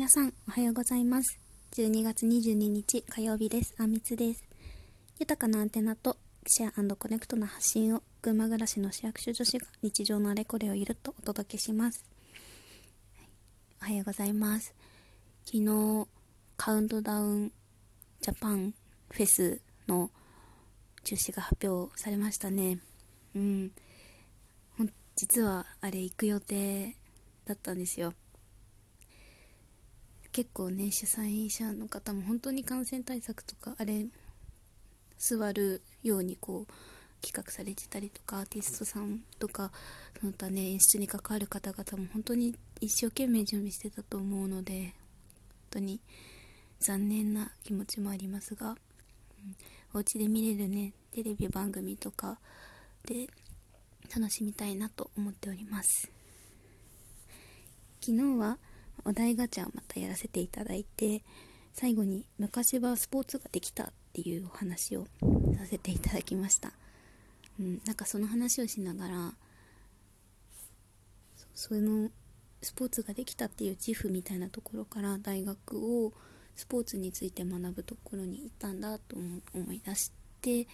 皆さんおはようございます。12月22日火曜日です。あみつです。豊かなアンテナとシェアコネクトな発信を群馬暮らしの市役所女子が日常のあれこれをゆるっとお届けします、おはようございます。昨日カウントダウンジャパンフェスの中止が発表されましたね。うん。実はあれ行く予定だったんですよ。結構ね主催者の方も本当に感染対策とかあれ座るようにこう企画されてたりとかアーティストさんとかその他ね演出に関わる方々も本当に一生懸命準備してたと思うので本当に残念な気持ちもありますが、うん、お家で見れるねテレビ番組とかで楽しみたいなと思っております。昨日はお題ガチャをまたやらせていただいて最後に昔はスポーツができたっていうお話をさせていただきました、うん、なんかその話をしながらそのスポーツができたっていう自負みたいなところから大学をスポーツについて学ぶところに行ったんだと思い出して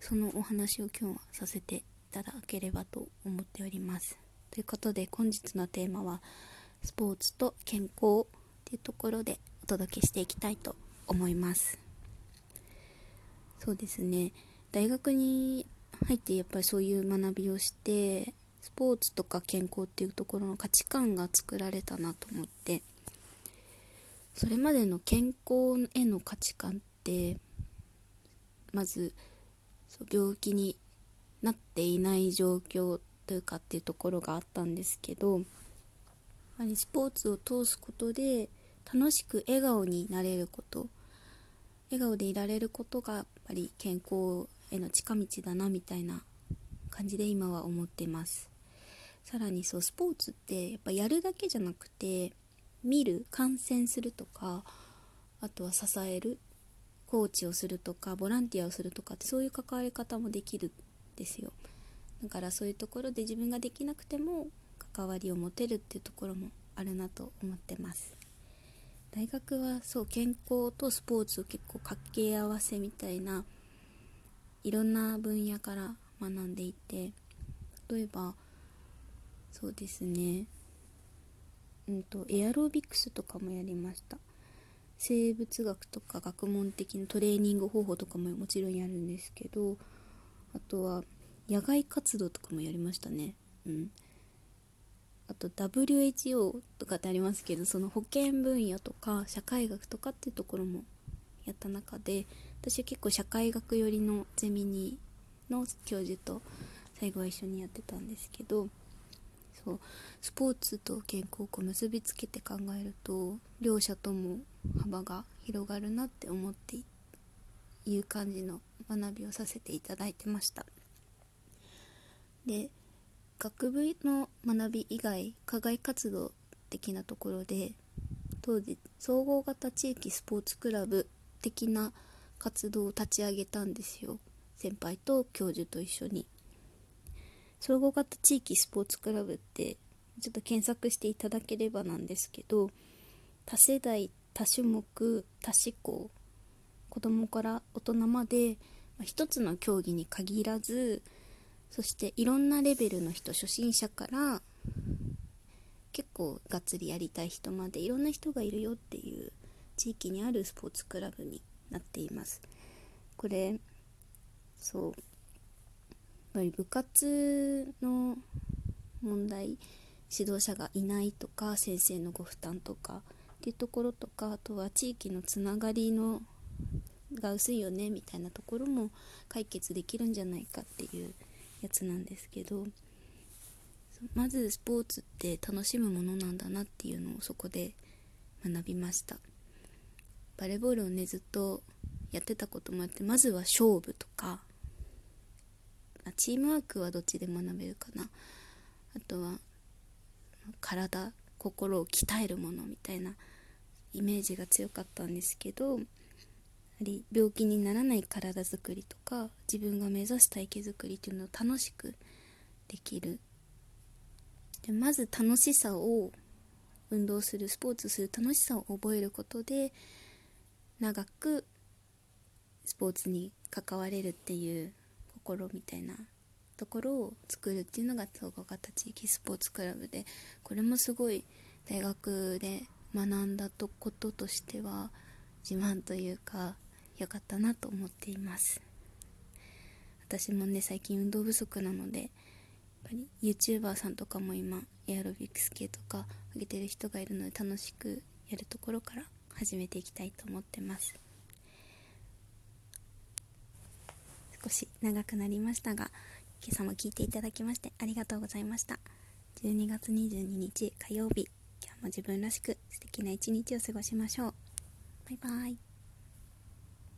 そのお話を今日はさせていただければと思っております。ということで本日のテーマはスポーツと健康っていうところでお届けしていきたいと思います。そうですね。大学に入ってやっぱりそういう学びをしてスポーツとか健康っていうところの価値観が作られたなと思ってそれまでの健康への価値観ってまず病気になっていない状況というかっていうところがあったんですけどスポーツを通すことで楽しく笑顔になれること。笑顔でいられることがやっぱり健康への近道だなみたいな感じで今は思ってます。さらにそうスポーツってやっぱやるだけじゃなくて見る観戦するとかあとは支えるコーチをするとかボランティアをするとかってそういう関わり方もできるんですよ。だからそういうところで自分ができなくても関わりを持てるっていうところもあるなと思ってます。大学はそう健康とスポーツを結構掛け合わせみたいないろんな分野から学んでいて例えばそうですね。うんとエアロビクスとかもやりました。生物学とか学問的なトレーニング方法とかももちろんやるんですけどあとは野外活動とかもやりましたね。うん。あと WHO とかってありますけどその保健分野とか社会学とかっていうところもやった中で私は結構社会学寄りのゼミにの教授と最後は一緒にやってたんですけどそうスポーツと健康を結びつけて考えると両者とも幅が広がるなって思っていう感じの学びをさせていただいてました。で学部の学び以外課外活動的なところで当時総合型地域スポーツクラブ的な活動を立ち上げたんですよ。先輩と教授と一緒に。総合型地域スポーツクラブってちょっと検索していただければなんですけど多世代多種目多思考子供から大人まで一つの競技に限らずそしていろんなレベルの人初心者から結構がっつりやりたい人までいろんな人がいるよっていう地域にあるスポーツクラブになっています。これそうやっぱり部活の問題指導者がいないとか先生のご負担とかっていうところとかあとは地域のつながりのが薄いよねみたいなところも解決できるんじゃないかっていうやつなんですけどまずスポーツって楽しむものなんだなっていうのをそこで学びました。バレーボールをねずっとやってたこともあってまずは勝負とかチームワークはどっちで学べるかな。あとは体心を鍛えるものみたいなイメージが強かったんですけどり病気にならない体づくりとか自分が目指す体型づくりっていうのを楽しくできる。でまず楽しさを運動するスポーツする楽しさを覚えることで長くスポーツに関われるっていう心みたいなところを作るっていうのが統合型地域スポーツクラブでこれもすごい大学で学んだとこととしては自慢というか良かったなと思っています。私もね最近運動不足なのでやっぱり YouTuber さんとかも今エアロビクス系とか上げてる人がいるので楽しくやるところから始めていきたいと思ってます。少し長くなりましたが今朝も聞いていただきましてありがとうございました。12月22日火曜日今日も自分らしく素敵な一日を過ごしましょう。バイバイ。